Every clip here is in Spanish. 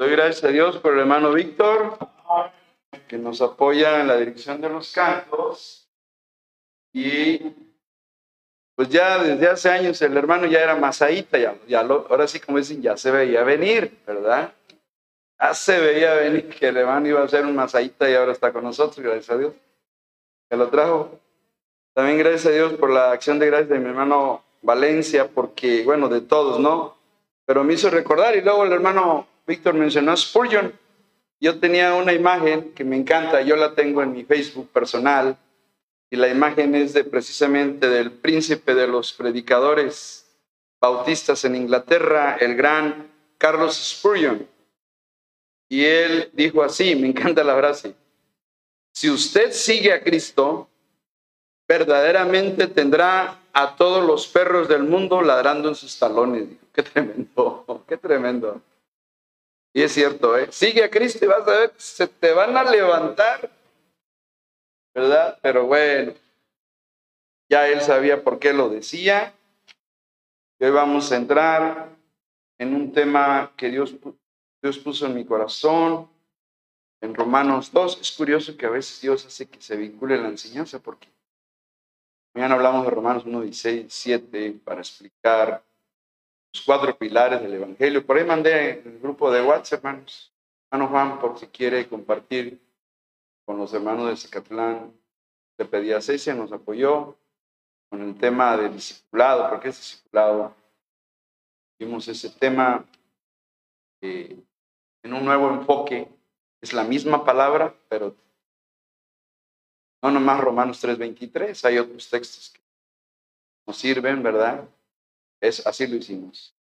Doy gracias a Dios por el hermano Víctor, que nos apoya en la dirección de los cantos. Y pues ya desde hace años el hermano ya era masaíta, ya, ya ahora sí como dicen, ya se veía venir, ¿verdad? Ya se veía venir que el hermano iba a ser un masaíta y ahora está con nosotros, gracias a Dios. Que lo trajo. También gracias a Dios por la acción de gracias de mi hermano Valencia, porque, bueno, de todos, ¿no? Pero me hizo recordar y luego el hermano Víctor mencionó Spurgeon. Yo tenía una imagen que me encanta, yo la tengo en mi Facebook personal, y la imagen es de precisamente del príncipe de los predicadores bautistas en Inglaterra, el gran Carlos Spurgeon. Y él dijo así, me encanta la frase, si usted sigue a Cristo, verdaderamente tendrá a todos los perros del mundo ladrando en sus talones. Qué tremendo, qué tremendo. Y es cierto, ¿eh? sigue a Cristo y vas a ver, se te van a levantar, ¿verdad? Pero bueno, ya él sabía por qué lo decía. Y hoy vamos a entrar en un tema que Dios, Dios puso en mi corazón, en Romanos 2. Es curioso que a veces Dios hace que se vincule la enseñanza, porque mañana hablamos de Romanos 1, 16, 7 para explicar los cuatro pilares del Evangelio. Por ahí mandé el grupo de WhatsApp, hermanos. Hermano Juan, por si quiere compartir con los hermanos de Zacatlán, le pedí a Cecia, nos apoyó con el tema del discipulado, porque es discipulado. Vimos ese tema en un nuevo enfoque. Es la misma palabra, pero no nomás Romanos 3:23, hay otros textos que nos sirven, ¿verdad? Es, así lo hicimos.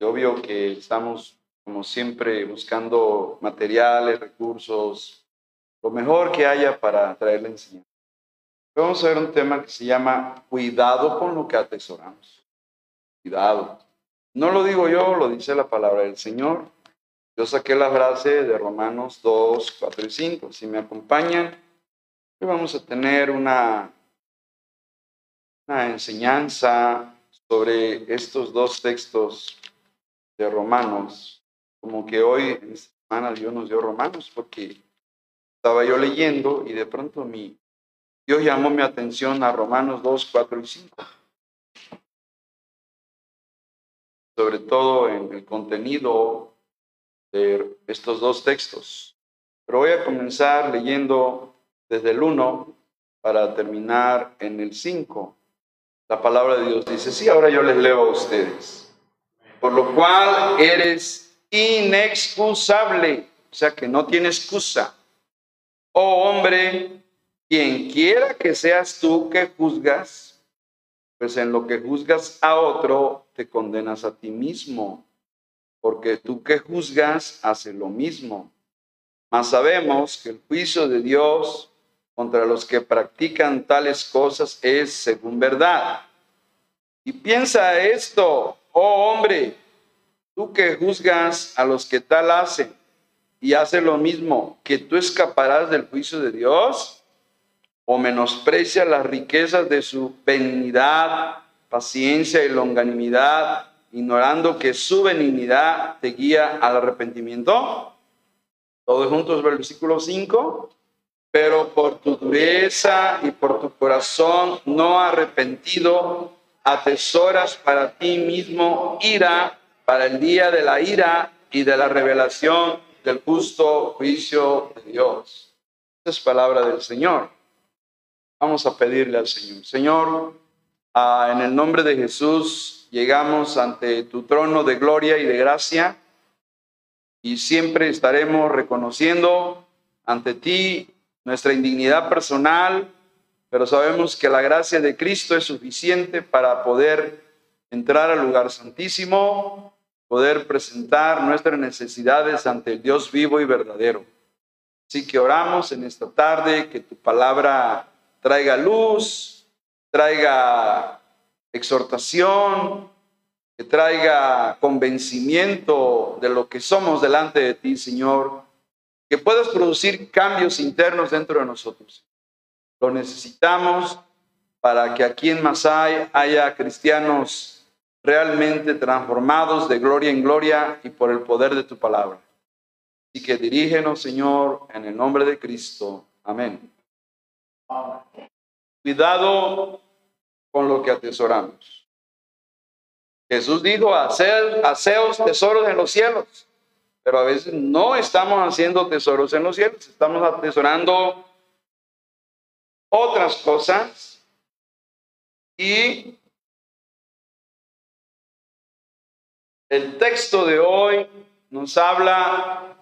obvio que estamos, como siempre, buscando materiales, recursos, lo mejor que haya para traer la enseñanza. Vamos a ver un tema que se llama cuidado con lo que atesoramos. Cuidado. No lo digo yo, lo dice la palabra del Señor. Yo saqué la frase de Romanos 2, 4 y 5. Si me acompañan, hoy vamos a tener una, una enseñanza sobre estos dos textos de Romanos, como que hoy en esta semana Dios nos dio Romanos, porque estaba yo leyendo y de pronto mi, Dios llamó mi atención a Romanos 2, 4 y 5. Sobre todo en el contenido de estos dos textos. Pero voy a comenzar leyendo desde el 1 para terminar en el 5. La palabra de Dios dice, sí, ahora yo les leo a ustedes. Por lo cual eres inexcusable, o sea que no tiene excusa. Oh hombre, quien quiera que seas tú que juzgas, pues en lo que juzgas a otro, te condenas a ti mismo, porque tú que juzgas hace lo mismo. Mas sabemos que el juicio de Dios contra los que practican tales cosas es según verdad. Y piensa esto, oh hombre, tú que juzgas a los que tal hacen y hace lo mismo, que tú escaparás del juicio de Dios o menosprecia las riquezas de su benignidad, paciencia y longanimidad, ignorando que su benignidad te guía al arrepentimiento. Todos juntos, versículo 5 pero por tu dureza y por tu corazón no arrepentido, atesoras para ti mismo ira para el día de la ira y de la revelación del justo juicio de Dios. Es palabra del Señor. Vamos a pedirle al Señor. Señor, ah, en el nombre de Jesús llegamos ante tu trono de gloria y de gracia y siempre estaremos reconociendo ante ti nuestra indignidad personal, pero sabemos que la gracia de Cristo es suficiente para poder entrar al lugar santísimo, poder presentar nuestras necesidades ante el Dios vivo y verdadero. Así que oramos en esta tarde que tu palabra traiga luz, traiga exhortación, que traiga convencimiento de lo que somos delante de ti, Señor, que puedas producir cambios internos dentro de nosotros. Lo necesitamos para que aquí en Masai haya cristianos realmente transformados de gloria en gloria y por el poder de tu palabra. Así que dirígenos, Señor, en el nombre de Cristo. Amén. Cuidado con lo que atesoramos. Jesús dijo, hacer, haceos tesoros en los cielos, pero a veces no estamos haciendo tesoros en los cielos, estamos atesorando otras cosas y el texto de hoy nos habla,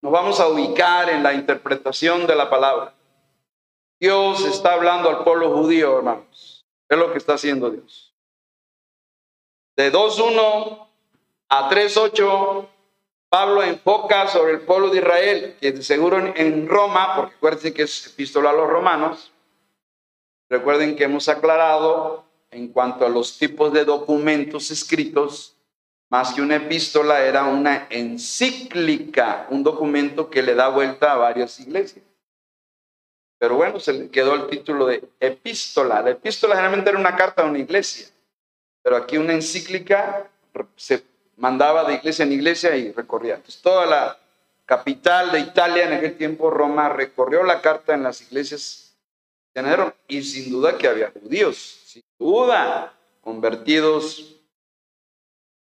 nos vamos a ubicar en la interpretación de la palabra. Dios está hablando al pueblo judío, hermanos. Es lo que está haciendo Dios. De 2.1 a 3.8, Pablo enfoca sobre el pueblo de Israel, que de seguro en Roma, porque acuérdense que es epístola a los romanos, recuerden que hemos aclarado en cuanto a los tipos de documentos escritos, más que una epístola era una encíclica, un documento que le da vuelta a varias iglesias. Pero bueno, se le quedó el título de epístola. La epístola generalmente era una carta a una iglesia, pero aquí una encíclica se mandaba de iglesia en iglesia y recorría. Toda la capital de Italia en aquel tiempo, Roma, recorrió la carta en las iglesias de y sin duda que había judíos, sin duda, convertidos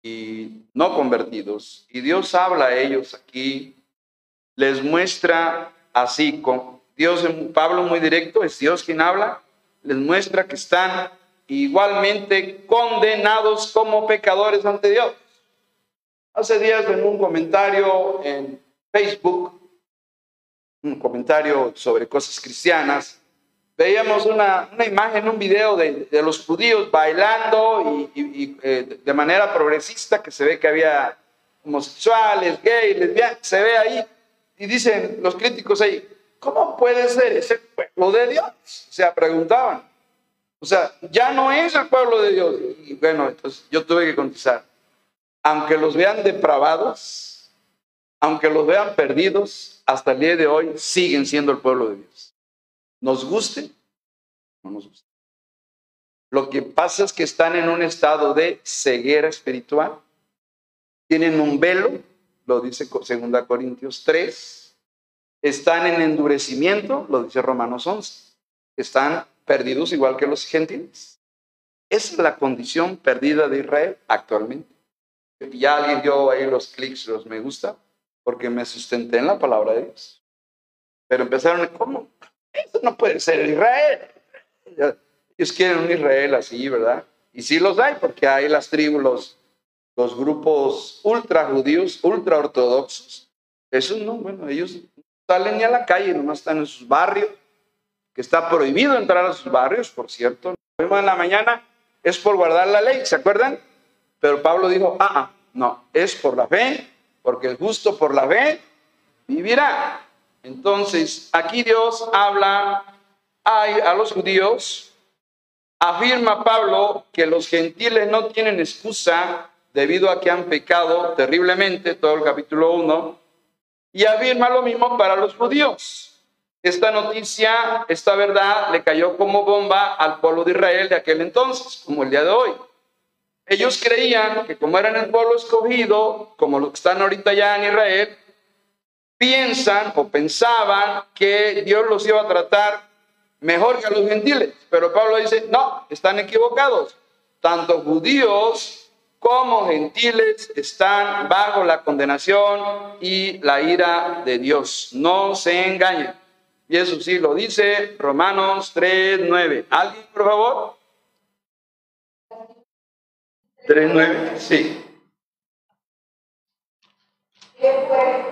y no convertidos. Y Dios habla a ellos aquí, les muestra así, con, Dios, Pablo muy directo, es Dios quien habla, les muestra que están igualmente condenados como pecadores ante Dios. Hace días en un comentario en Facebook, un comentario sobre cosas cristianas, veíamos una, imagen, un video de, los judíos bailando y, eh, de manera progresista, que se ve que había homosexuales, gays, lesbianas, se ve ahí, y dicen los críticos ahí, ¿cómo puede ser ese pueblo de Dios? O sea, preguntaban. O sea, ya no es el pueblo de Dios. Y bueno, entonces yo tuve que contestar. Aunque los vean depravados, aunque los vean perdidos, hasta el día de hoy siguen siendo el pueblo de Dios. Nos guste, no nos guste. Lo que pasa es que están en un estado de ceguera espiritual. Tienen un velo, lo dice 2 Corintios 3, están en endurecimiento, lo dice Romanos 11, están perdidos igual que los gentiles. Es la condición perdida de Israel actualmente. Ya alguien dio ahí los clics, los me gusta, porque me sustenté en la palabra de Dios. Pero empezaron, ¿cómo? Eso no puede ser Israel. Ellos quieren un Israel así, ¿verdad? Y sí los hay, porque hay las tribus, los, grupos ultra judíos, ultra ortodoxos. Eso no, bueno, ellos salen ni a la calle, nomás están en sus barrios, que está prohibido entrar a sus barrios, por cierto. Lo en la mañana, es por guardar la ley, ¿se acuerdan? Pero Pablo dijo, ah, ah, no, es por la fe, porque el justo por la fe vivirá. Entonces, aquí Dios habla a los judíos, afirma Pablo que los gentiles no tienen excusa debido a que han pecado terriblemente, todo el capítulo 1, y afirma lo mismo para los judíos. Esta noticia, esta verdad, le cayó como bomba al pueblo de Israel de aquel entonces, como el día de hoy. Ellos creían que como eran el pueblo escogido, como los que están ahorita ya en Israel, piensan o pensaban que Dios los iba a tratar mejor que a los gentiles. Pero Pablo dice, no, están equivocados. Tanto judíos como gentiles están bajo la condenación y la ira de Dios. No se engañen. Y eso sí lo dice Romanos 3, 9. ¿Alguien, por favor? 3, 9, sí. ¿Qué pues?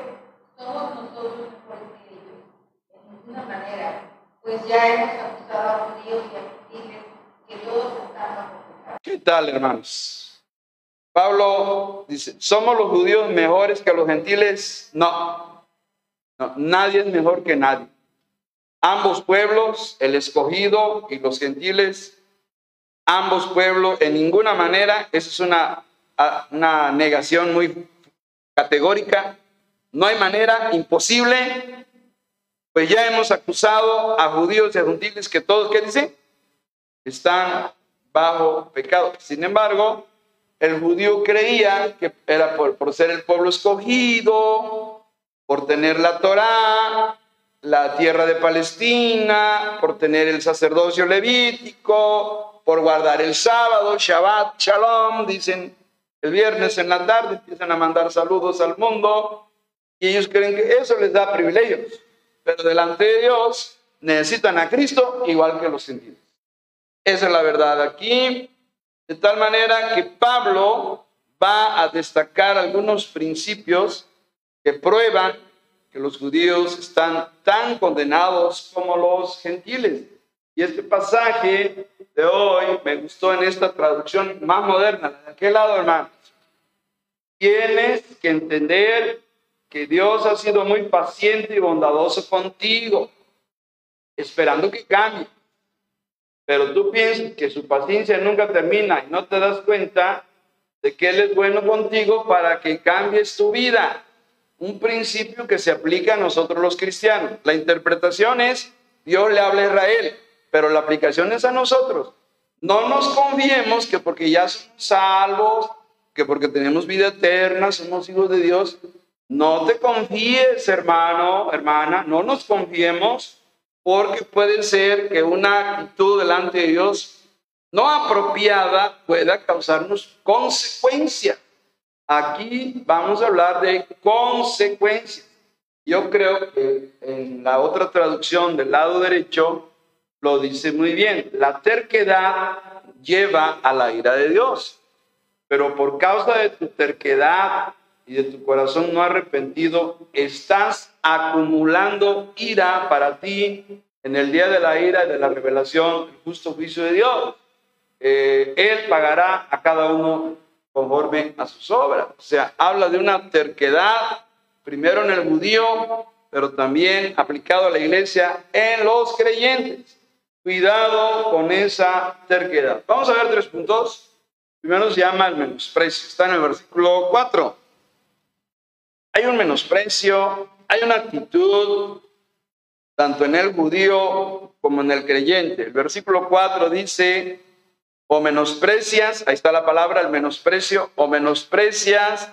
Somos nosotros mejores que ellos, en ninguna manera, pues ya hemos acusado a judíos y a gentiles que todos están bajo pecado. ¿Qué tal, hermanos? Pablo dice, ¿somos los judíos mejores que los gentiles? No, no, nadie es mejor que nadie. Ambos pueblos, el escogido y los gentiles, ambos pueblos, en ninguna manera, esa es una, una negación muy categórica, no hay manera, imposible, pues ya hemos acusado a judíos y a gentiles que todos, ¿qué dicen? Están bajo pecado. Sin embargo, el judío creía que era por, por ser el pueblo escogido, por tener la Torá, la tierra de Palestina, por tener el sacerdocio levítico, por guardar el sábado, Shabbat, Shalom, dicen el viernes en la tarde, empiezan a mandar saludos al mundo y ellos creen que eso les da privilegios, pero delante de Dios necesitan a Cristo igual que los gentiles. Esa es la verdad aquí, de tal manera que Pablo va a destacar algunos principios que prueban que los judíos están tan condenados como los gentiles. Y este pasaje de hoy me gustó en esta traducción más moderna. ¿De qué lado, hermanos? Tienes que entender que Dios ha sido muy paciente y bondadoso contigo, esperando que cambie. Pero tú piensas que su paciencia nunca termina y no te das cuenta de que Él es bueno contigo para que cambies tu vida. Un principio que se aplica a nosotros los cristianos. La interpretación es, Dios le habla a Israel, pero la aplicación es a nosotros. No nos confiemos que porque ya somos salvos, que porque tenemos vida eterna, somos hijos de Dios. No te confíes, hermano, hermana, no nos confiemos porque puede ser que una actitud delante de Dios no apropiada pueda causarnos consecuencias. Aquí vamos a hablar de consecuencias. Yo creo que en la otra traducción del lado derecho lo dice muy bien. La terquedad lleva a la ira de Dios, pero por causa de tu terquedad y de tu corazón no arrepentido, estás acumulando ira para ti en el día de la ira y de la revelación, el justo juicio de Dios. Eh, él pagará a cada uno conforme a sus obras. O sea, habla de una terquedad, primero en el judío, pero también aplicado a la iglesia en los creyentes. Cuidado con esa terquedad. Vamos a ver tres puntos. Primero se llama el menosprecio. Está en el versículo 4. Hay un menosprecio, hay una actitud, tanto en el judío como en el creyente. El versículo 4 dice, o menosprecias, ahí está la palabra, el menosprecio, o menosprecias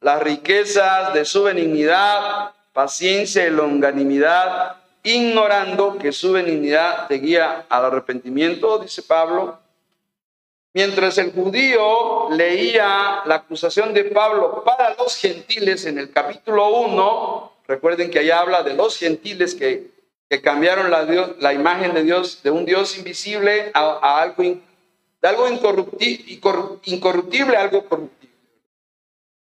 las riquezas de su benignidad, paciencia y longanimidad, ignorando que su benignidad te guía al arrepentimiento, dice Pablo. Mientras el judío leía la acusación de Pablo para los gentiles en el capítulo 1, recuerden que allá habla de los gentiles que, que cambiaron la, la, imagen de Dios, de un Dios invisible a, a algo de algo incorruptible a algo corruptible.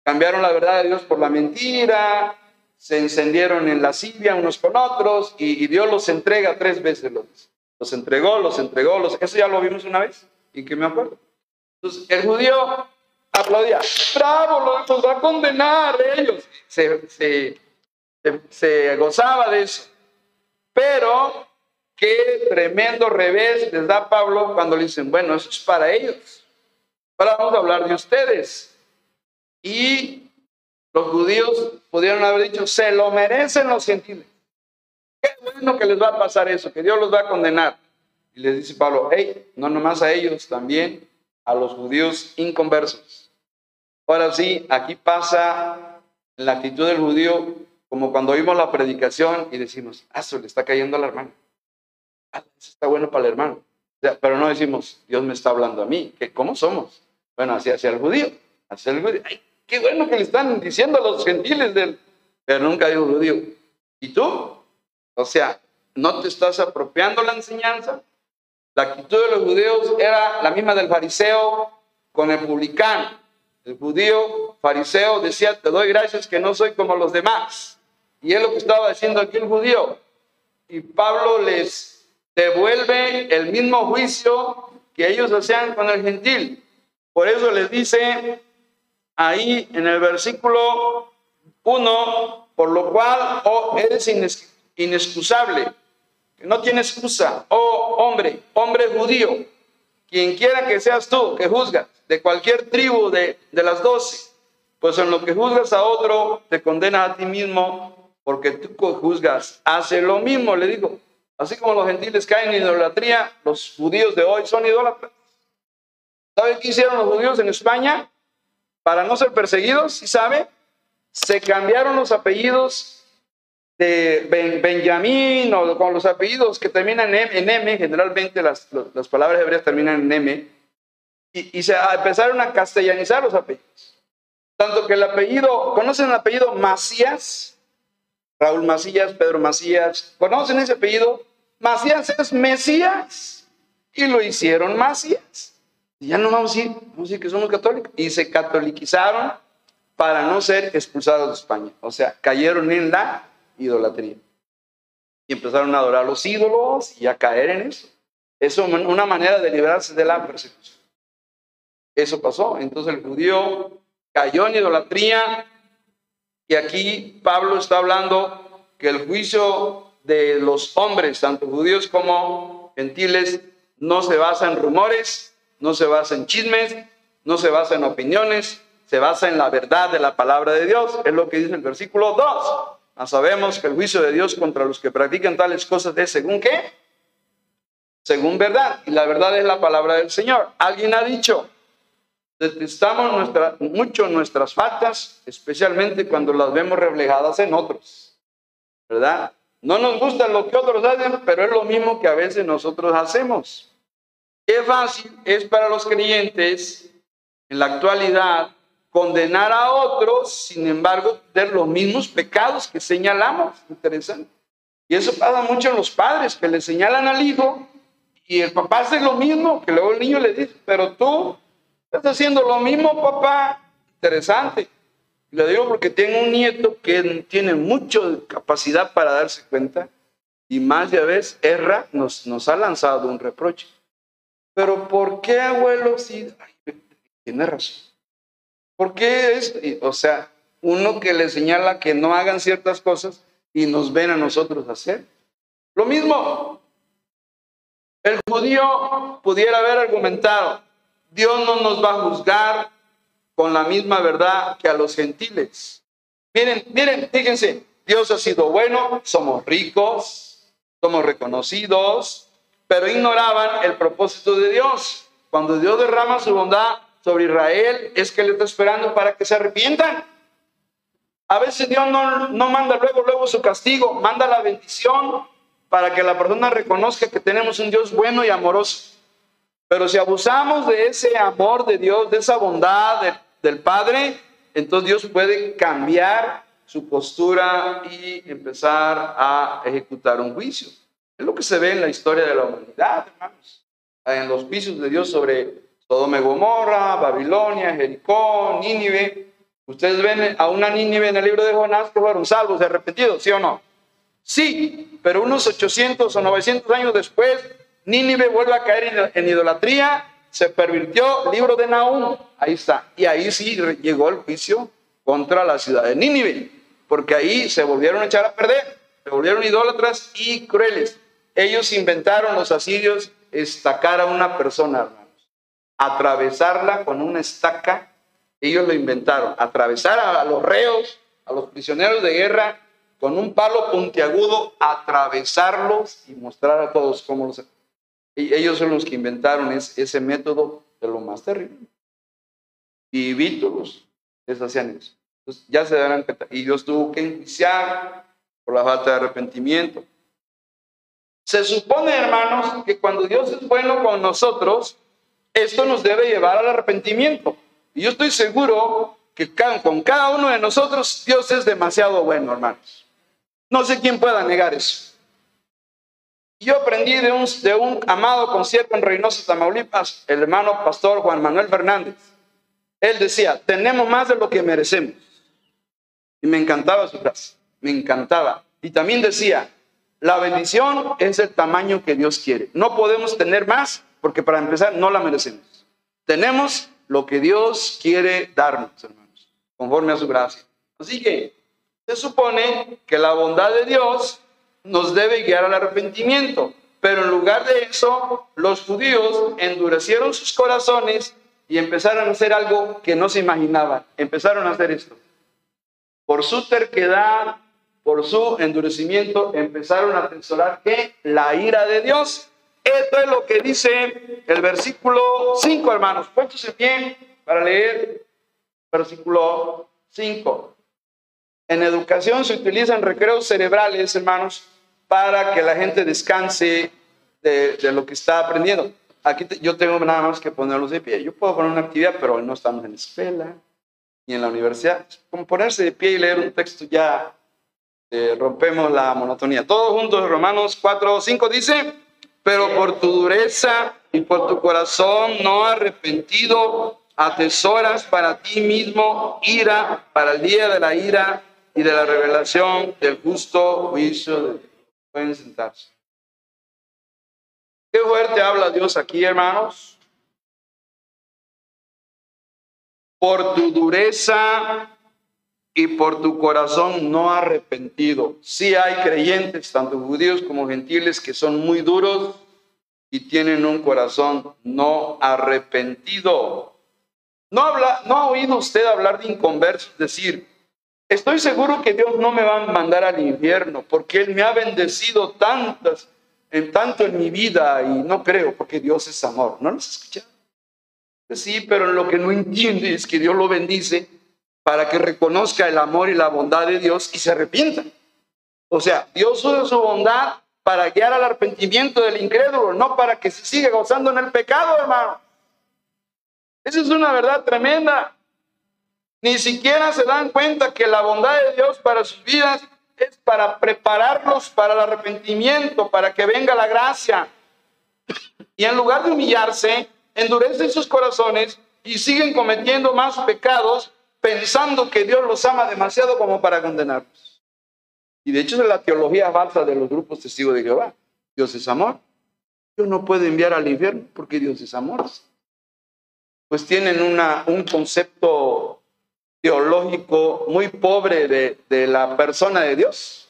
Cambiaron la verdad de Dios por la mentira, se encendieron en lascivia unos con otros y, Dios los entrega tres veces. Los, los entregó, los entregó, los, eso ya lo vimos una vez y que me acuerdo. Entonces el judío aplaudía, bravo, los va a condenar ellos. Se, se, se gozaba de eso. Pero Qué tremendo revés les da Pablo cuando le dicen, bueno, eso es para ellos. Ahora vamos a hablar de ustedes. Y los judíos pudieron haber dicho, se lo merecen los gentiles. Qué bueno que les va a pasar eso, que Dios los va a condenar. Y les dice Pablo, hey, no nomás a ellos, también a los judíos inconversos. Ahora sí, aquí pasa la actitud del judío como cuando oímos la predicación y decimos, ah, se le está cayendo a la hermana. Ah, eso está bueno para el hermano. pero no decimos, Dios me está hablando a mí. que ¿Cómo somos? Bueno, así hacia el judío. Hacia el judío. Ay, qué bueno que le están diciendo a los gentiles del... Pero nunca digo judío. ¿Y tú? O sea, ¿no te estás apropiando la enseñanza? La actitud de los judíos era la misma del fariseo con el publicano. El judío fariseo decía, te doy gracias que no soy como los demás. Y es lo que estaba diciendo aquí el judío. Y Pablo les devuelve el mismo juicio que ellos hacían con el gentil. Por eso les dice ahí en el versículo 1, por lo cual oh, eres inexcusable, que no tiene excusa, oh hombre, hombre judío, quien quiera que seas tú, que juzgas, de cualquier tribu de, de las doce, pues en lo que juzgas a otro, te condena a ti mismo, porque tú juzgas, hace lo mismo, le digo, Así como los gentiles caen en idolatría, los judíos de hoy son idólatras. ¿Saben qué hicieron los judíos en España? Para no ser perseguidos, ¿sí sabe? Se cambiaron los apellidos de Benjamín o con los apellidos que terminan en M, generalmente las, las palabras hebreas terminan en M, y, y se empezaron a castellanizar los apellidos. Tanto que el apellido, ¿conocen el apellido Macías? Raúl Macías, Pedro Macías, ¿conocen ese apellido? Macías es Mesías y lo hicieron Macías. Ya no vamos a decir, vamos a decir que somos católicos. Y se catoliquizaron para no ser expulsados de España. O sea, cayeron en la idolatría. Y empezaron a adorar los ídolos y a caer en eso. Es una manera de librarse de la persecución. Eso pasó. Entonces el judío cayó en idolatría. Y aquí Pablo está hablando que el juicio de los hombres, tanto judíos como gentiles, no se basa en rumores, no se basa en chismes, no se basa en opiniones, se basa en la verdad de la palabra de Dios. Es lo que dice el versículo 2. Ah, sabemos que el juicio de Dios contra los que practican tales cosas es según qué? Según verdad. Y la verdad es la palabra del Señor. Alguien ha dicho, detestamos nuestra, mucho nuestras faltas, especialmente cuando las vemos reflejadas en otros. ¿Verdad? No nos gusta lo que otros hacen, pero es lo mismo que a veces nosotros hacemos. Qué fácil es para los creyentes en la actualidad condenar a otros, sin embargo, tener los mismos pecados que señalamos. Interesante. Y eso pasa mucho en los padres, que le señalan al hijo y el papá hace lo mismo, que luego el niño le dice, pero tú estás haciendo lo mismo, papá. Interesante. Le digo porque tengo un nieto que tiene mucha capacidad para darse cuenta y más de vez erra, nos, nos ha lanzado un reproche. Pero ¿por qué, abuelo? Si tiene razón. ¿Por qué es? O sea, uno que le señala que no hagan ciertas cosas y nos ven a nosotros hacer. Lo mismo, el judío pudiera haber argumentado, Dios no nos va a juzgar con la misma verdad que a los gentiles. Miren, miren, fíjense, Dios ha sido bueno, somos ricos, somos reconocidos, pero ignoraban el propósito de Dios. Cuando Dios derrama su bondad sobre Israel es que le está esperando para que se arrepientan. A veces Dios no, no manda luego, luego su castigo, manda la bendición para que la persona reconozca que tenemos un Dios bueno y amoroso. Pero si abusamos de ese amor de Dios, de esa bondad del Padre, entonces Dios puede cambiar su postura y empezar a ejecutar un juicio. Es lo que se ve en la historia de la humanidad, hermanos. En los juicios de Dios sobre Sodoma y Gomorra, Babilonia, Jericó, Nínive. Ustedes ven a una Nínive en el libro de Jonás que fueron salvos, arrepentidos, ¿sí o no? Sí, pero unos 800 o 900 años después, Nínive vuelve a caer en idolatría, se pervirtió, libro de Nahum, ahí está. Y ahí sí llegó el juicio contra la ciudad de Nínive, porque ahí se volvieron a echar a perder, se volvieron idólatras y crueles. Ellos inventaron, los asirios, estacar a una persona, atravesarla con una estaca. Ellos lo inventaron, atravesar a los reos, a los prisioneros de guerra, con un palo puntiagudo, atravesarlos y mostrar a todos cómo los... Y ellos son los que inventaron ese, método de lo más terrible. Y Víctoros les hacían eso. Entonces ya se darán cuenta. Y Dios tuvo que enjuiciar por la falta de arrepentimiento. Se supone, hermanos, que cuando Dios es bueno con nosotros, esto nos debe llevar al arrepentimiento. Y yo estoy seguro que con cada uno de nosotros Dios es demasiado bueno, hermanos. No sé quién pueda negar eso. Yo aprendí de un, amado concierto en Reynosa, Tamaulipas, el hermano pastor Juan Manuel Fernández. Él decía, tenemos más de lo que merecemos. Y me encantaba su frase, me encantaba. Y también decía, la bendición es el tamaño que Dios quiere. No podemos tener más porque para empezar no la merecemos. Tenemos lo que Dios quiere darnos, hermanos, conforme a su gracia. Así que se supone que la bondad de Dios nos debe guiar al arrepentimiento, pero en lugar de eso, los judíos endurecieron sus corazones y empezaron a hacer algo que no se imaginaban. Empezaron a hacer esto. Por su terquedad, por su endurecimiento, empezaron a atesorar que la ira de Dios esto es lo que dice el versículo 5, hermanos. Puestos en pie para leer versículo 5. En educación se utilizan recreos cerebrales, hermanos, para que la gente descanse de, lo que está aprendiendo. Aquí yo tengo nada más que ponerlos de pie. Yo puedo poner una actividad, pero no estamos en la escuela ni en la universidad. Como ponerse de pie y leer un texto ya eh, rompemos la monotonía. Todos juntos, Romanos 4 5 dice, pero por tu dureza y por tu corazón no arrepentido, atesoras para ti mismo ira para el día de la ira y de la revelación del justo juicio de Dios. Pueden sentarse. Qué fuerte habla Dios aquí, hermanos. Por tu dureza y por tu corazón no arrepentido. Sí hay creyentes, tanto judíos como gentiles, que son muy duros y tienen un corazón no arrepentido. No, habla, no ha oído usted hablar de inconversos, decir, estoy seguro que Dios no me va a mandar al infierno porque Él me ha bendecido tantas, en tanto en mi vida y no creo porque Dios es amor. ¿No lo has escuchado? Sí, pero lo que no entiende es que Dios lo bendice para que reconozca el amor y la bondad de Dios y se arrepienta. O sea, Dios usa su bondad para guiar al arrepentimiento del incrédulo, no para que se siga gozando en el pecado, hermano. Esa es una verdad tremenda. Ni siquiera se dan cuenta que la bondad de Dios para sus vidas es para prepararlos para el arrepentimiento, para que venga la gracia. Y en lugar de humillarse, endurecen sus corazones y siguen cometiendo más pecados pensando que Dios los ama demasiado como para condenarlos. Y de hecho es la teología falsa de los grupos testigos de Jehová. Dios es amor. Dios no puede enviar al infierno porque Dios es amor pues tienen un concepto teológico muy pobre de, de la persona de Dios,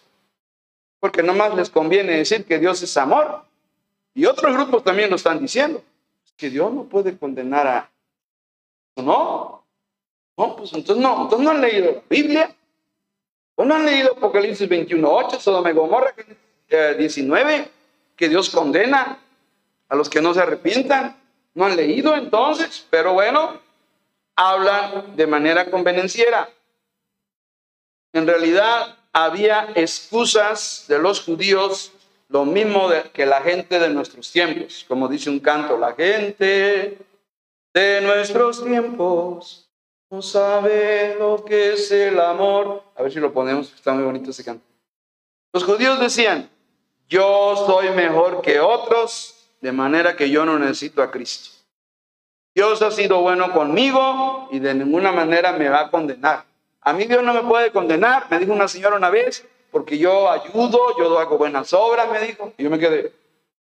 porque nomás les conviene decir que Dios es amor. Y otros grupos también lo están diciendo, que Dios no puede condenar a... No, no, pues entonces no, entonces no han leído la Biblia, no han leído Apocalipsis 21.8, Sodoma y Gomorra 19, eh, que Dios condena a los que no se arrepientan. No han leído entonces, pero bueno, hablan de manera convenenciera. En realidad había excusas de los judíos, lo mismo que la gente de nuestros tiempos, como dice un canto, la gente de nuestros tiempos no sabe lo que es el amor. A ver si lo ponemos, está muy bonito ese canto. Los judíos decían, yo soy mejor que otros, de manera que yo no necesito a Cristo. Dios ha sido bueno conmigo y de ninguna manera me va a condenar. A mí Dios no me puede condenar, me dijo una señora una vez, porque yo ayudo, yo hago buenas obras, me dijo. Y yo me quedé,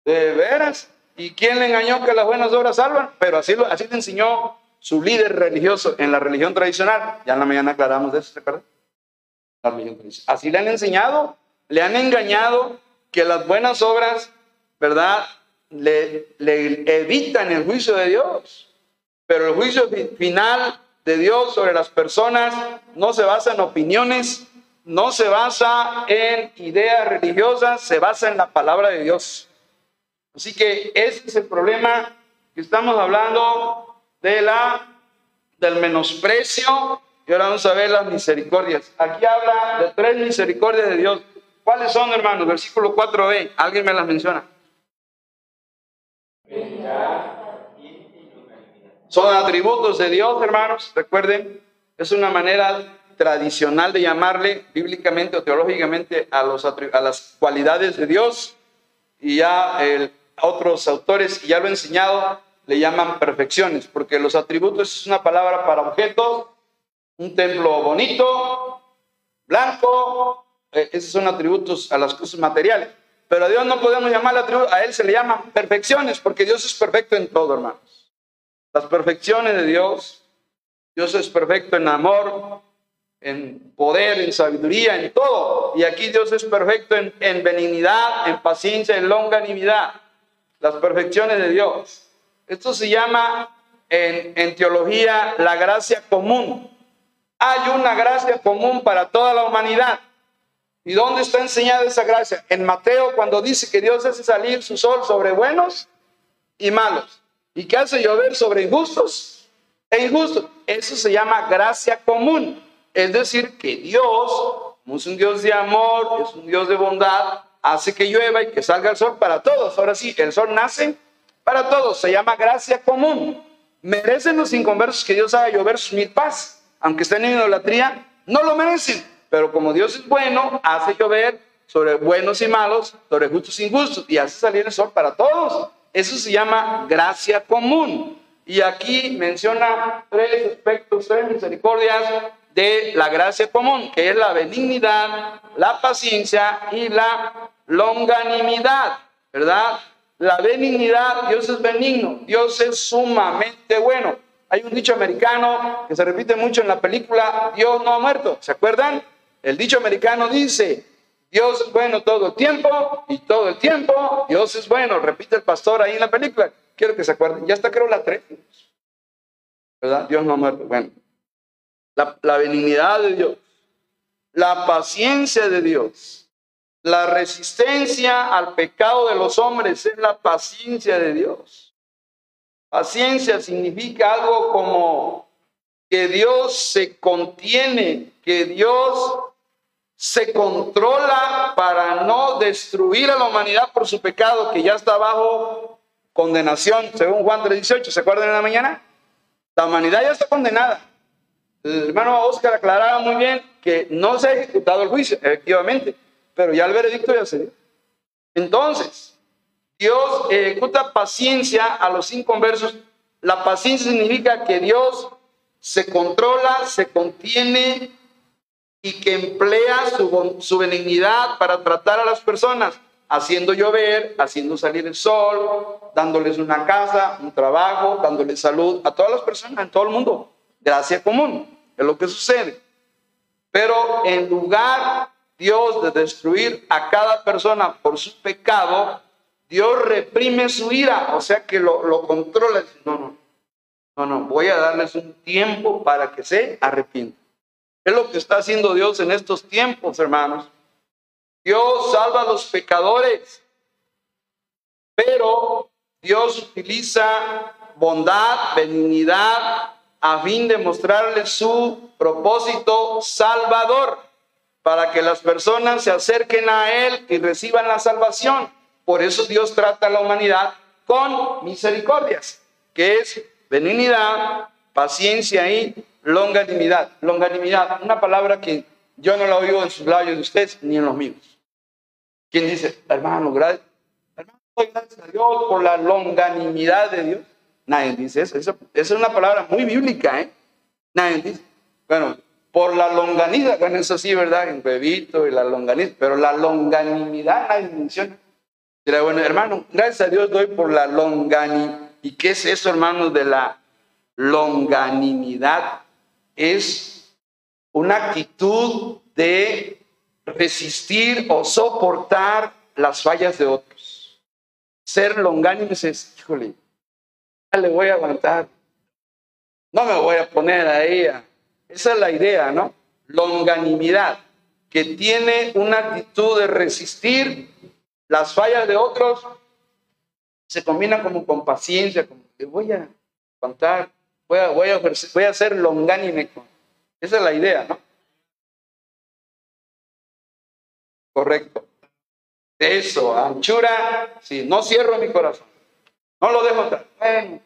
¿de veras? ¿Y quién le engañó que las buenas obras salvan? Pero así, así te enseñó su líder religioso en la religión tradicional. Ya en la mañana aclaramos de eso, ¿se acuerdan? Así le han enseñado, le han engañado que las buenas obras, ¿verdad? le, evitan el juicio de Dios. Pero el juicio final de Dios sobre las personas no se basa en opiniones, no se basa en ideas religiosas, se basa en la palabra de Dios. Así que ese es el problema que estamos hablando de la del menosprecio y ahora vamos a ver las misericordias. Aquí habla de tres misericordias de Dios. ¿Cuáles son, hermanos? Versículo 4b. ¿Alguien me las menciona? Son atributos de Dios, hermanos. Recuerden, es una manera tradicional de llamarle bíblicamente o teológicamente a, los, a las cualidades de Dios. Y ya otros autores, ya lo he enseñado, le llaman perfecciones, porque los atributos es una palabra para objetos, un templo bonito, blanco, eh, esos son atributos a las cosas materiales. Pero a Dios no podemos llamarle atributos, a Él se le llaman perfecciones, porque Dios es perfecto en todo, hermanos. Las perfecciones de Dios, Dios es perfecto en amor, en poder, en sabiduría, en todo. Y aquí Dios es perfecto en, en benignidad, en paciencia, en longanimidad. Las perfecciones de Dios. Esto se llama en, teología la gracia común. Hay una gracia común para toda la humanidad. ¿Y dónde está enseñada esa gracia? En Mateo cuando dice que Dios hace salir su sol sobre buenos y malos y que hace llover sobre injustos e injustos. Eso se llama gracia común. Es decir, que Dios, como es un Dios de amor, es un Dios de bondad, hace que llueva y que salga el sol para todos. Ahora sí, el sol nace para todos. Se llama gracia común. ¿Merecen los inconversos que Dios haga llover su paz? Aunque estén en idolatría, no lo merecen. Pero como Dios es bueno, hace llover sobre buenos y malos, sobre justos y injustos, y hace salir el sol para todos. Eso se llama gracia común. Y aquí menciona tres aspectos, tres misericordias de la gracia común, que es la benignidad, la paciencia y la longanimidad, ¿verdad? La benignidad, Dios es benigno, Dios es sumamente bueno. Hay un dicho americano que se repite mucho en la película Dios no ha muerto, ¿se acuerdan? El dicho americano dice, Dios es bueno todo el tiempo y todo el tiempo Dios es bueno, repite el pastor ahí en la película. Quiero que se acuerden, ya está creo la tres, ¿verdad? Dios no ha muerto. Bueno, la, la benignidad de Dios, la paciencia de Dios, la resistencia al pecado de los hombres es la paciencia de Dios. Paciencia significa algo como que Dios se contiene, que Dios se controla para no destruir a la humanidad por su pecado que ya está bajo condenación, según Juan 3:18. ¿Se acuerdan en la mañana? La humanidad ya está condenada. El hermano Oscar aclaraba muy bien que no se ha ejecutado el juicio, efectivamente, pero ya el veredicto ya se dio. Entonces, Dios ejecuta paciencia a los inconversos. La paciencia significa que Dios se controla, se contiene y que emplea su, su benignidad para tratar a las personas, haciendo llover, haciendo salir el sol, dándoles una casa, un trabajo, dándoles salud a todas las personas en todo el mundo. Gracia común, es lo que sucede. Pero en lugar Dios de destruir a cada persona por su pecado, Dios reprime su ira, o sea que lo, lo controla. No, no, no, no, voy a darles un tiempo para que se arrepientan. Es lo que está haciendo Dios en estos tiempos, hermanos. Dios salva a los pecadores, pero Dios utiliza bondad, benignidad, a fin de mostrarles su propósito salvador para que las personas se acerquen a Él y reciban la salvación. Por eso Dios trata a la humanidad con misericordias, que es benignidad, paciencia y longanimidad. Longanimidad, una palabra que yo no la oigo en sus labios de ustedes ni en los míos. ¿Quién dice, hermano, gracias, gracias a Dios por la longanimidad de Dios? Nadie dice eso. Esa es una palabra muy bíblica, ¿eh? Nadie dice. Bueno, por la longanimidad, bueno, eso sí, ¿verdad? En bebito y la longanimidad, pero la longanimidad nadie menciona. Dirá, bueno, hermano, gracias a Dios doy por la longanimidad. ¿Y qué es eso, hermano, de la longanimidad? Es una actitud de resistir o soportar las fallas de otros. Ser longánime es, híjole, ya le voy a aguantar. No me voy a poner ahí a esa es la idea, ¿no? Longanimidad, que tiene una actitud de resistir las fallas de otros, se combina como con paciencia, como que voy a contar, voy a, voy a, voy a ser longánime. Esa es la idea, ¿no? Correcto. Eso, anchura, sí, no cierro mi corazón. No lo dejo. Bueno,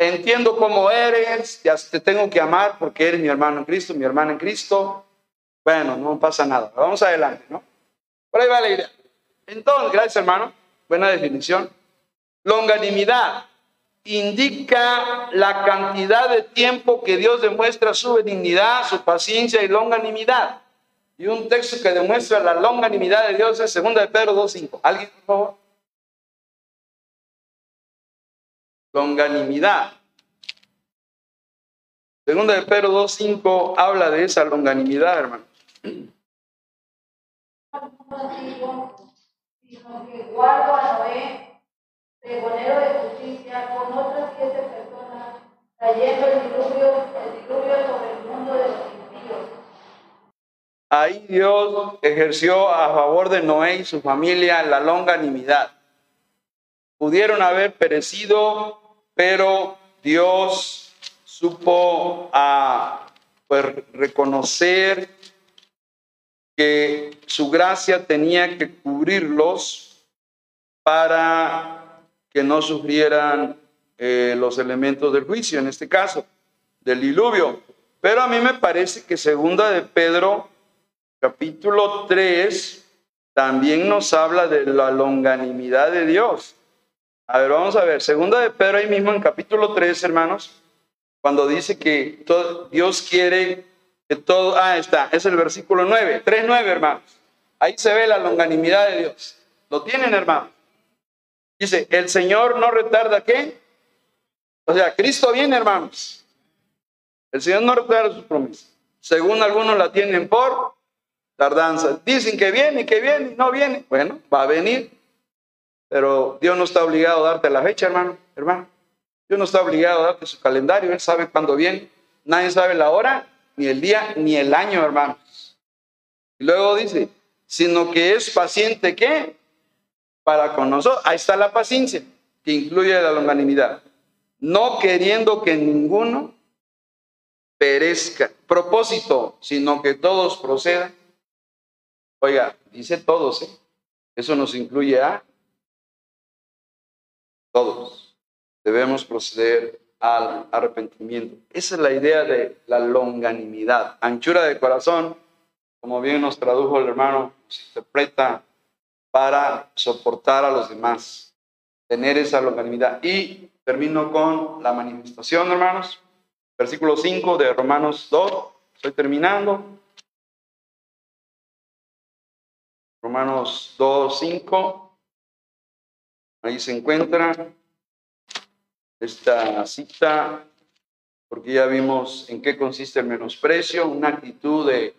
entiendo cómo eres, ya te tengo que amar porque eres mi hermano en Cristo, mi hermana en Cristo. Bueno, no pasa nada. Vamos adelante, ¿no? Por ahí va la idea. Entonces, gracias hermano, buena definición. Longanimidad indica la cantidad de tiempo que Dios demuestra su benignidad, su paciencia y longanimidad. Y un texto que demuestra la longanimidad de Dios es 2 de Pedro 2.5. ¿Alguien, por favor? Longanimidad. Segunda de Pedro 2.5 habla de esa longanimidad, hermano. Sino que guardo a Noé, pregonero de justicia, con otras siete personas, trayendo el diluvio, el diluvio sobre el mundo de los impíos. Ahí Dios ejerció a favor de Noé y su familia la longanimidad. Pudieron haber perecido pero Dios supo a pues, reconocer que su gracia tenía que cubrirlos para que no sufrieran eh, los elementos del juicio, en este caso, del diluvio. Pero a mí me parece que segunda de Pedro, capítulo 3, también nos habla de la longanimidad de Dios. A ver, vamos a ver, segunda de Pedro ahí mismo en capítulo 3, hermanos, cuando dice que Dios quiere que todo, ah, está, es el versículo 9, 3, 9, hermanos. Ahí se ve la longanimidad de Dios. ¿Lo tienen, hermanos? Dice, el Señor no retarda qué? O sea, Cristo viene, hermanos. El Señor no retarda sus promesas. Según algunos la tienen por tardanza. Dicen que viene, que viene, no viene. Bueno, va a venir. Pero Dios no está obligado a darte la fecha, hermano, hermano. Dios no está obligado a darte su calendario. Él sabe cuándo viene. Nadie sabe la hora, ni el día, ni el año, hermanos. Y luego dice, sino que es paciente, ¿qué? Para con nosotros. Ahí está la paciencia, que incluye la longanimidad. No queriendo que ninguno perezca. Propósito, sino que todos procedan. Oiga, dice todos, ¿eh? Eso nos incluye a todos. Debemos proceder al arrepentimiento. Esa es la idea de la longanimidad. Anchura de corazón, como bien nos tradujo el hermano, se interpreta para soportar a los demás, tener esa longanimidad. Y termino con la manifestación, hermanos. Versículo 5 de Romanos 2. Estoy terminando. Romanos 2, 5. Ahí se encuentra esta cita, porque ya vimos en qué consiste el menosprecio, una actitud de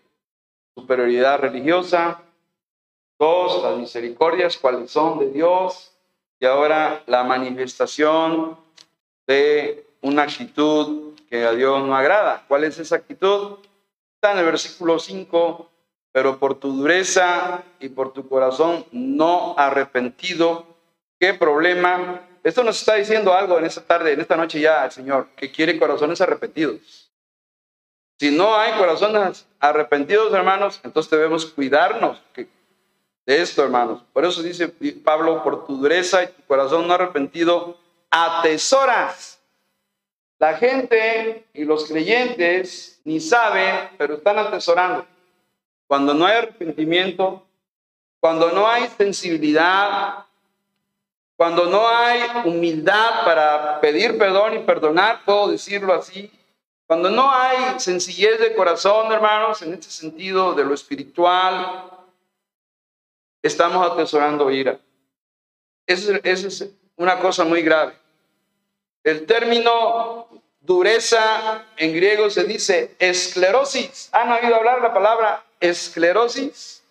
superioridad religiosa. Dos, las misericordias, cuáles son de Dios. Y ahora la manifestación de una actitud que a Dios no agrada. ¿Cuál es esa actitud? Está en el versículo 5, pero por tu dureza y por tu corazón no arrepentido. ¿Qué problema? Esto nos está diciendo algo en esta tarde, en esta noche ya el Señor, que quiere corazones arrepentidos. Si no hay corazones arrepentidos, hermanos, entonces debemos cuidarnos de esto, hermanos. Por eso dice Pablo, por tu dureza y tu corazón no arrepentido, atesoras. La gente y los creyentes ni saben, pero están atesorando. Cuando no hay arrepentimiento, cuando no hay sensibilidad, cuando no hay humildad para pedir perdón y perdonar, puedo decirlo así. Cuando no hay sencillez de corazón, hermanos, en este sentido de lo espiritual, estamos atesorando ira. Esa es una cosa muy grave. El término dureza en griego se dice esclerosis. ¿Han oído hablar la palabra esclerosis?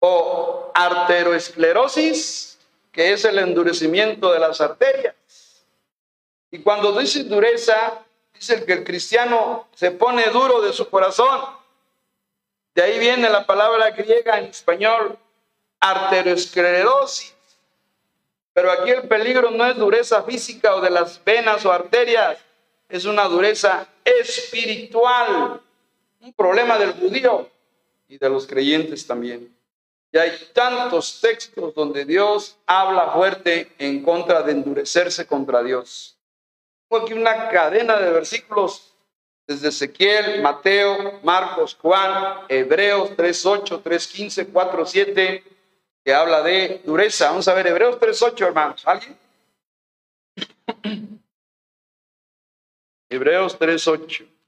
O arteroesclerosis que es el endurecimiento de las arterias. Y cuando dice dureza, dice que el cristiano se pone duro de su corazón. De ahí viene la palabra griega en español, arteriosclerosis. Pero aquí el peligro no es dureza física o de las venas o arterias, es una dureza espiritual, un problema del judío y de los creyentes también. Y hay tantos textos donde Dios habla fuerte en contra de endurecerse contra Dios. Tengo aquí una cadena de versículos desde Ezequiel, Mateo, Marcos, Juan, Hebreos 3.8, 3.15, 4.7, que habla de dureza. Vamos a ver, Hebreos 3.8, hermanos. ¿Alguien? Hebreos 3.8.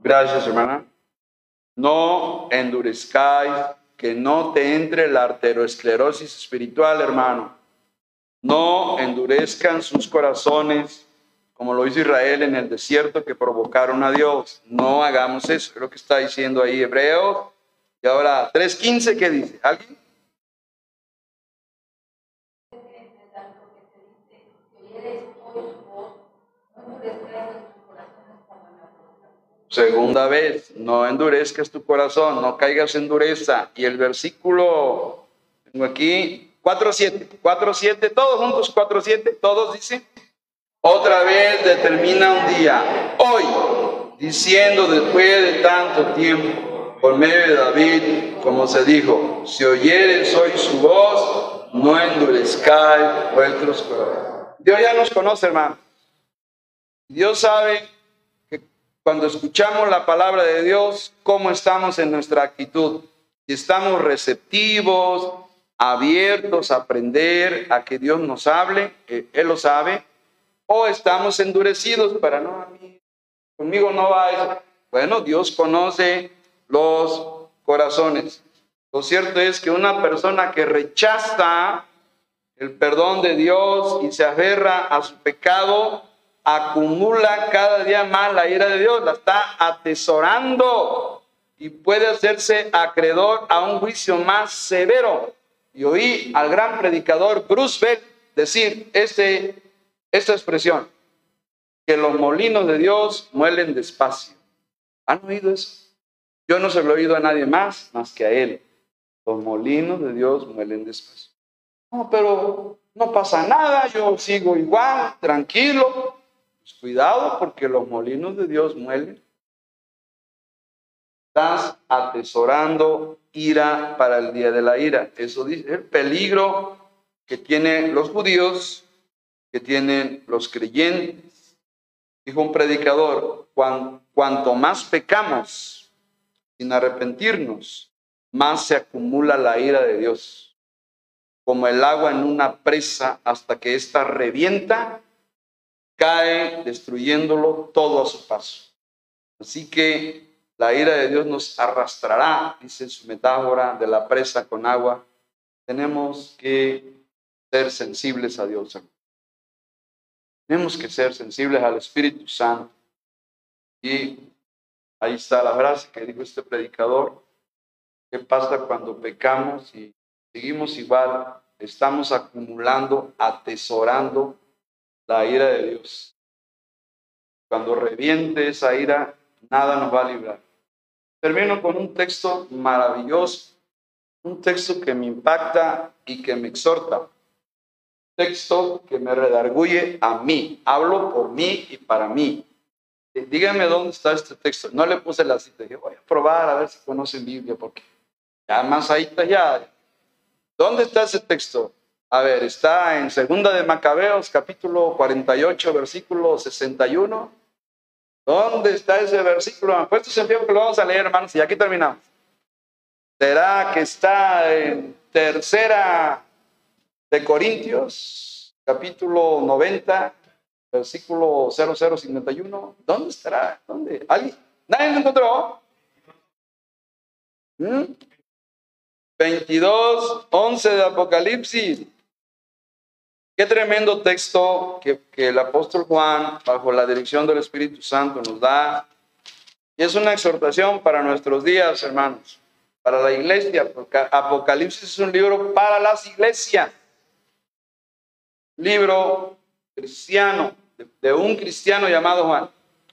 Gracias, hermana. No endurezcáis, que no te entre la arteriosclerosis espiritual, hermano. No endurezcan sus corazones, como lo hizo Israel en el desierto que provocaron a Dios. No hagamos eso, es lo que está diciendo ahí Hebreos. Y ahora, 3.15, ¿qué dice? ¿Alguien? Segunda vez, no endurezcas tu corazón, no caigas en dureza. Y el versículo, tengo aquí, 4.7, 4.7, todos juntos, 4.7, todos dicen. Otra vez determina un día, hoy, diciendo después de tanto tiempo, por medio de David, como se dijo, si oyeres hoy su voz, no endurezcáis vuestros corazones. Dios ya nos conoce, hermano. Dios sabe cuando escuchamos la palabra de Dios, cómo estamos en nuestra actitud. Si estamos receptivos, abiertos a aprender, a que Dios nos hable, eh, Él lo sabe, o estamos endurecidos para no, a conmigo no va eso. Bueno, Dios conoce los corazones. Lo cierto es que una persona que rechaza el perdón de Dios y se aferra a su pecado, acumula cada día más la ira de Dios, la está atesorando y puede hacerse acreedor a un juicio más severo. Y oí al gran predicador Bruce Bell decir este, esta expresión, que los molinos de Dios muelen despacio. ¿Han oído eso? Yo no se lo he oído a nadie más más que a él. Los molinos de Dios muelen despacio. No, pero no pasa nada, yo sigo igual, tranquilo. Cuidado porque los molinos de Dios muelen. Estás atesorando ira para el día de la ira. Eso dice el peligro que tienen los judíos, que tienen los creyentes. Dijo un predicador, cuanto más pecamos sin arrepentirnos, más se acumula la ira de Dios, como el agua en una presa hasta que ésta revienta cae destruyéndolo todo a su paso. Así que la ira de Dios nos arrastrará, dice su metáfora de la presa con agua. Tenemos que ser sensibles a Dios. Tenemos que ser sensibles al Espíritu Santo. Y ahí está la frase que dijo este predicador. ¿Qué pasa cuando pecamos y seguimos igual? Estamos acumulando, atesorando la ira de Dios. Cuando reviente esa ira, nada nos va a librar. Termino con un texto maravilloso, un texto que me impacta y que me exhorta. Texto que me redarguye a mí. Hablo por mí y para mí. Díganme dónde está este texto. No le puse la cita. Dije, voy a probar a ver si conocen Biblia, porque ya más ahí está ya. ¿Dónde está ese texto? A ver, está en Segunda de Macabeos, capítulo 48, versículo 61. ¿Dónde está ese versículo? Puesto sentido que lo vamos a leer, hermanos, y aquí terminamos. ¿Será que está en Tercera de Corintios, capítulo 90, versículo 0051? ¿Dónde estará? ¿Dónde? ¿Alguien? ¿Nadie lo encontró? 22, ¿Mm? 11 de Apocalipsis. Qué tremendo texto que, el apóstol Juan, bajo la dirección del Espíritu Santo, nos da. Y es una exhortación para nuestros días, hermanos, para la iglesia, porque Apocalipsis es un libro para las iglesias. Libro cristiano, de, un cristiano llamado Juan.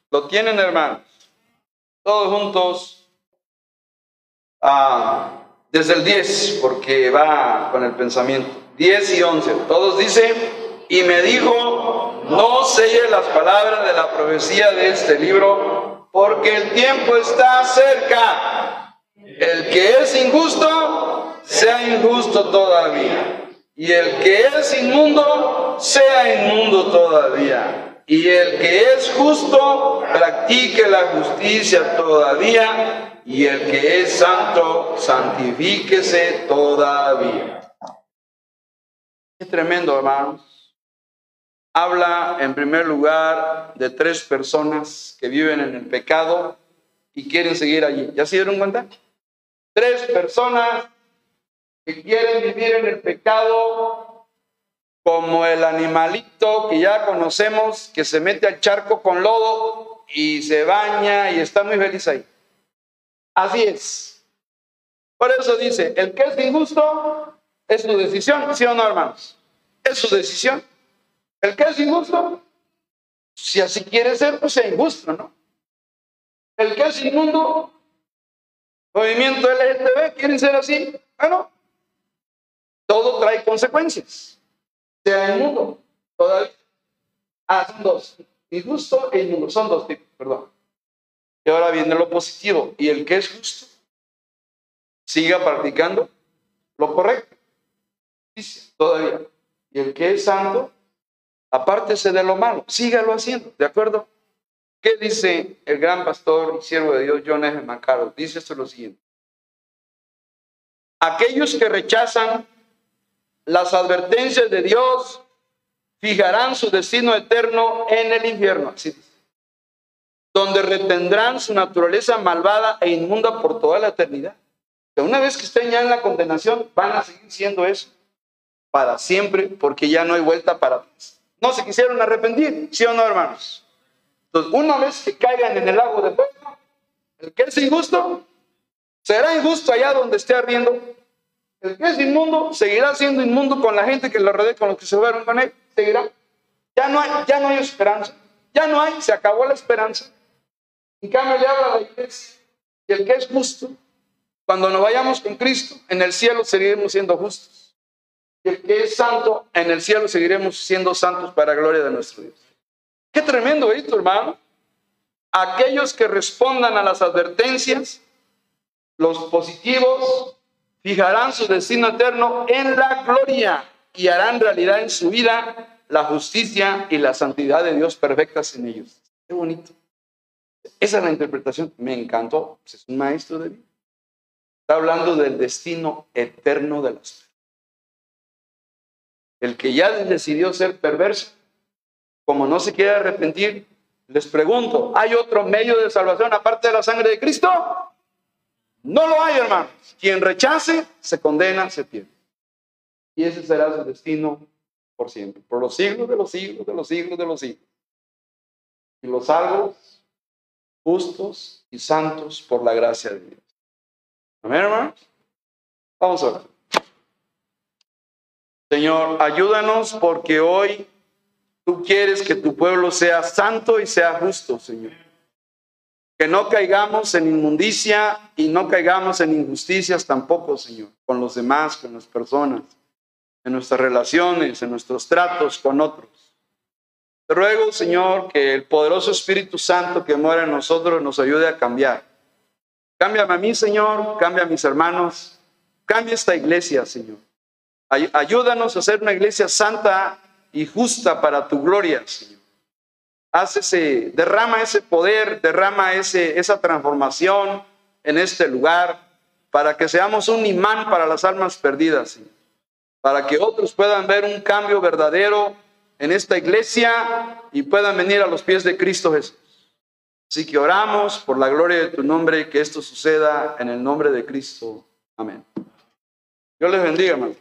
Lo tienen, hermanos, todos juntos, ah, desde el 10, porque va con el pensamiento. 10 y 11. Todos dicen, y me dijo, no selle las palabras de la profecía de este libro, porque el tiempo está cerca. El que es injusto, sea injusto todavía. Y el que es inmundo, sea inmundo todavía. Y el que es justo, practique la justicia todavía. Y el que es santo, santifíquese todavía. Qué tremendo, hermanos. Habla en primer lugar de tres personas que viven en el pecado y quieren seguir allí. ¿Ya se dieron cuenta? Tres personas que quieren vivir en el pecado como el animalito que ya conocemos, que se mete al charco con lodo y se baña y está muy feliz ahí. Así es. Por eso dice, el que es injusto es su decisión, ¿sí o no, hermanos? Es su decisión. El que es injusto, si así quiere ser, pues sea injusto, ¿no? El que es inmundo, movimiento LGTB, ¿quieren ser así? Bueno, todo trae consecuencias. Sea inmundo, todavía. Ah, dos. Injusto e inmundo, son dos tipos, perdón. Y ahora viene lo positivo. Y el que es justo, siga practicando lo correcto. Todavía. Y el que es santo, apártese de lo malo, sígalo haciendo, ¿de acuerdo? ¿Qué dice el gran pastor y siervo de Dios John F. Macaro? Dice esto lo siguiente. Aquellos que rechazan las advertencias de Dios fijarán su destino eterno en el infierno, así dice, donde retendrán su naturaleza malvada e inmunda por toda la eternidad. Que una vez que estén ya en la condenación, van a seguir siendo eso para siempre, porque ya no hay vuelta para atrás. No se quisieron arrepentir, ¿sí o no, hermanos? Entonces, una vez que caigan en el lago de fuego, el que es injusto, será injusto allá donde esté ardiendo. El que es inmundo, seguirá siendo inmundo con la gente que lo rodea, con los que se fueron con él, seguirá. Ya no hay, ya no hay esperanza. Ya no hay, se acabó la esperanza. En cambio, le habla a la iglesia. Y el que es justo, cuando nos vayamos con Cristo, en el cielo seguiremos siendo justos. Que es santo, en el cielo seguiremos siendo santos para gloria de nuestro Dios. Qué tremendo esto, hermano. Aquellos que respondan a las advertencias, los positivos, fijarán su destino eterno en la gloria y harán realidad en su vida la justicia y la santidad de Dios perfectas en ellos. Qué bonito. Esa es la interpretación. Me encantó. Es un maestro de vida. Está hablando del destino eterno de las el que ya decidió ser perverso, como no se quiere arrepentir, les pregunto, ¿hay otro medio de salvación aparte de la sangre de Cristo? No lo hay, hermanos. Quien rechace, se condena, se pierde. Y ese será su destino por siempre, por los siglos de los siglos, de los siglos, de los siglos. Y los salvos, justos y santos por la gracia de Dios. Amén, hermanos. Vamos a ver. Señor, ayúdanos porque hoy tú quieres que tu pueblo sea santo y sea justo, Señor. Que no caigamos en inmundicia y no caigamos en injusticias tampoco, Señor, con los demás, con las personas, en nuestras relaciones, en nuestros tratos con otros. Te ruego, Señor, que el poderoso Espíritu Santo que mora en nosotros nos ayude a cambiar. Cámbiame a mí, Señor, cambia a mis hermanos, cambia esta iglesia, Señor. Ayúdanos a ser una iglesia santa y justa para tu gloria, Señor. Haz ese, derrama ese poder, derrama ese, esa transformación en este lugar para que seamos un imán para las almas perdidas, Señor. Para que otros puedan ver un cambio verdadero en esta iglesia y puedan venir a los pies de Cristo Jesús. Así que oramos por la gloria de tu nombre, que esto suceda en el nombre de Cristo. Amén. Dios les bendiga, hermano.